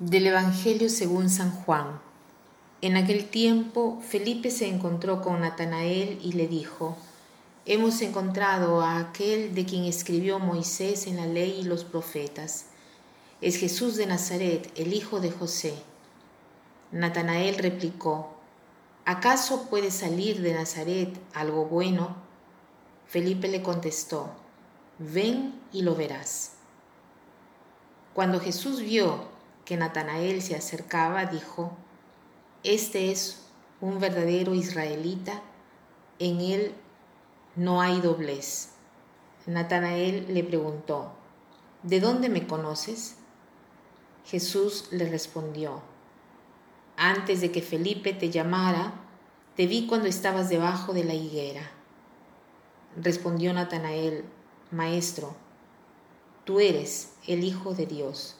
Del Evangelio según San Juan. En aquel tiempo Felipe se encontró con Natanael y le dijo, Hemos encontrado a aquel de quien escribió Moisés en la ley y los profetas. Es Jesús de Nazaret, el hijo de José. Natanael replicó, ¿acaso puede salir de Nazaret algo bueno? Felipe le contestó, ven y lo verás. Cuando Jesús vio que Natanael se acercaba, dijo, Este es un verdadero israelita, en él no hay doblez. Natanael le preguntó, ¿De dónde me conoces? Jesús le respondió, Antes de que Felipe te llamara, te vi cuando estabas debajo de la higuera. Respondió Natanael, Maestro, tú eres el Hijo de Dios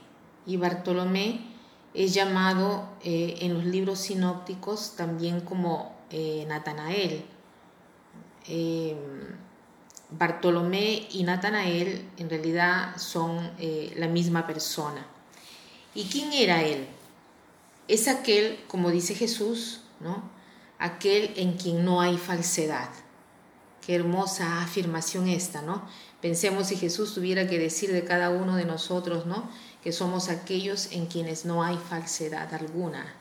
y Bartolomé es llamado eh, en los libros sinópticos también como eh, Natanael. Eh, Bartolomé y Natanael en realidad son la misma persona. ¿Y quién era él? Es aquel, como dice Jesús, ¿no? aquel en quien no hay falsedad. Qué hermosa afirmación esta, ¿no? Pensemos si Jesús tuviera que decir de cada uno de nosotros, ¿no? Que somos aquellos en quienes no hay falsedad alguna.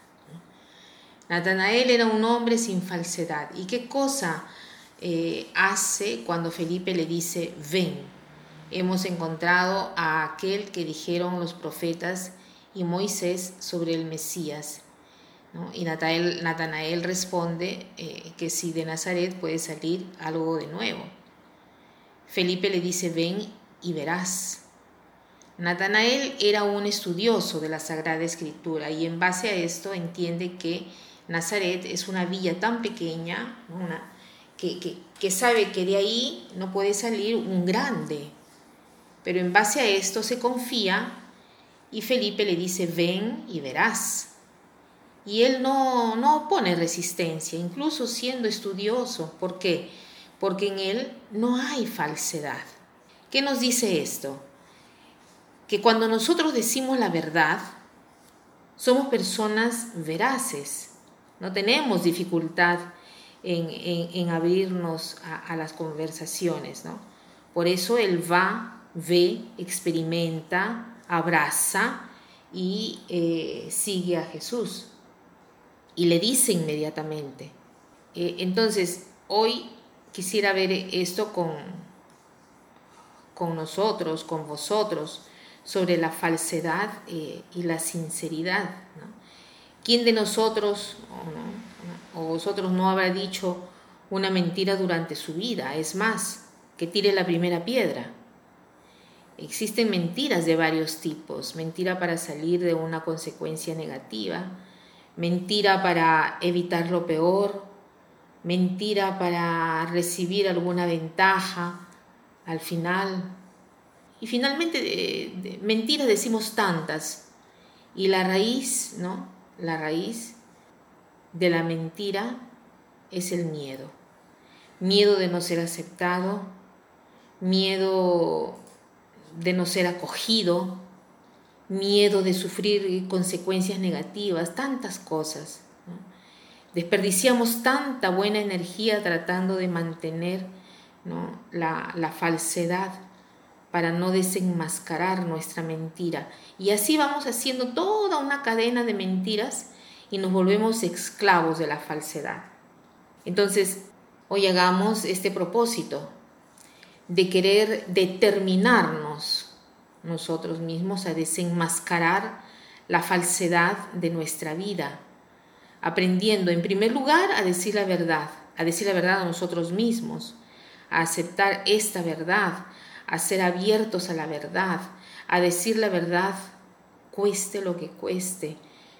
Natanael era un hombre sin falsedad. ¿Y qué cosa eh, hace cuando Felipe le dice, ven? Hemos encontrado a aquel que dijeron los profetas y Moisés sobre el Mesías. Y Natanael, responde eh, que si de Nazaret puede salir algo de nuevo. Felipe le dice, ven y verás. Natanael era un estudioso de la Sagrada Escritura y en base a esto entiende que Nazaret es una villa tan pequeña que, sabe que de ahí no puede salir un grande. Pero en base a esto se confía y Felipe le dice, ven y verás. Y él no, no opone resistencia, incluso siendo estudioso. ¿Por qué? Porque en él no hay falsedad. ¿Qué nos dice esto? Que cuando nosotros decimos la verdad, somos personas veraces. No tenemos dificultad en, abrirnos a, las conversaciones. ¿no? Por eso él va, ve, experimenta, abraza y eh, sigue a Jesús y le dice inmediatamente. Eh, entonces, hoy quisiera ver esto con, con nosotros, con vosotros, sobre la falsedad eh, y la sinceridad. ¿Quién de nosotros o, vosotros no habrá dicho una mentira durante su vida? Es más, que tire la primera piedra. Existen mentiras de varios tipos, mentira para salir de una consecuencia negativa, mentira para evitar lo peor, mentira para recibir alguna ventaja al final. Y finalmente, de, mentiras decimos tantas. Y la raíz, ¿no? La raíz de la mentira es el miedo. Miedo de no ser aceptado, miedo de no ser acogido, miedo de sufrir consecuencias negativas, tantas cosas. Desperdiciamos tanta buena energía tratando de mantener la falsedad para no desenmascarar nuestra mentira. Y así vamos haciendo toda una cadena de mentiras y nos volvemos esclavos de la falsedad. Entonces, hoy hagamos este propósito de querer determinarnos nosotros mismos a desenmascarar la falsedad de nuestra vida, aprendiendo en primer lugar a decir la verdad, a decir la verdad a nosotros mismos, a aceptar esta verdad, a ser abiertos a la verdad, a decir la verdad cueste lo que cueste,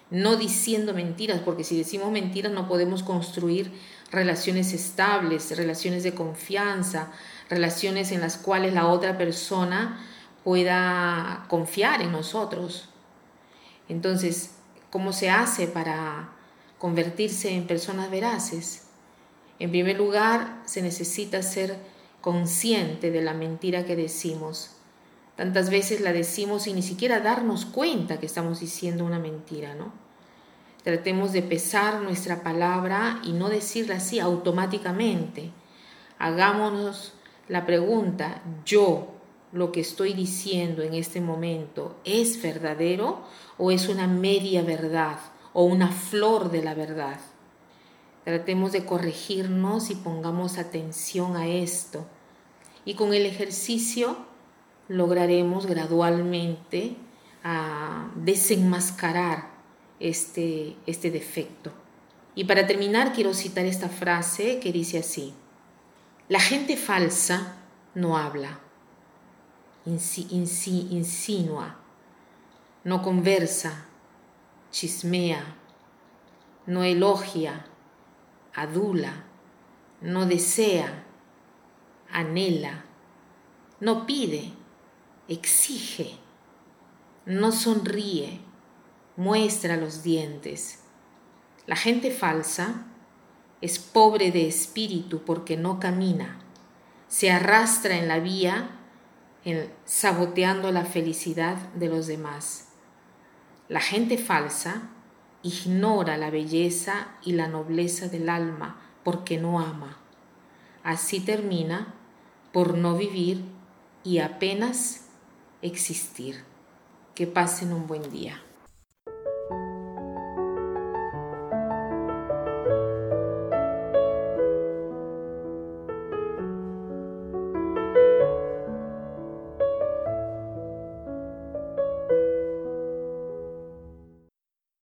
no diciendo mentiras, porque si decimos mentiras no podemos construir relaciones estables, relaciones de confianza, relaciones en las cuales la otra persona pueda confiar en nosotros. Entonces, ¿cómo se hace para convertirse en personas veraces? En primer lugar, se necesita ser consciente de la mentira que decimos. Tantas veces la decimos sin ni siquiera darnos cuenta que estamos diciendo una mentira, ¿no? Tratemos de pesar nuestra palabra y no decirla así automáticamente. Hagámonos la pregunta, yo lo que estoy diciendo en este momento es verdadero o es una media verdad o una flor de la verdad. Tratemos de corregirnos y pongamos atención a esto. Y con el ejercicio lograremos gradualmente a desenmascarar este, este defecto. Y para terminar quiero citar esta frase que dice así, la gente falsa no habla, insinua, no conversa, chismea, no elogia, adula, no desea, anhela, no pide, exige, no sonríe, muestra los dientes. La gente falsa es pobre de espíritu porque no camina, se arrastra en la vía saboteando la felicidad de los demás. La gente falsa ignora la belleza y la nobleza del alma porque no ama. Así termina por no vivir y apenas existir. Que pasen un buen día.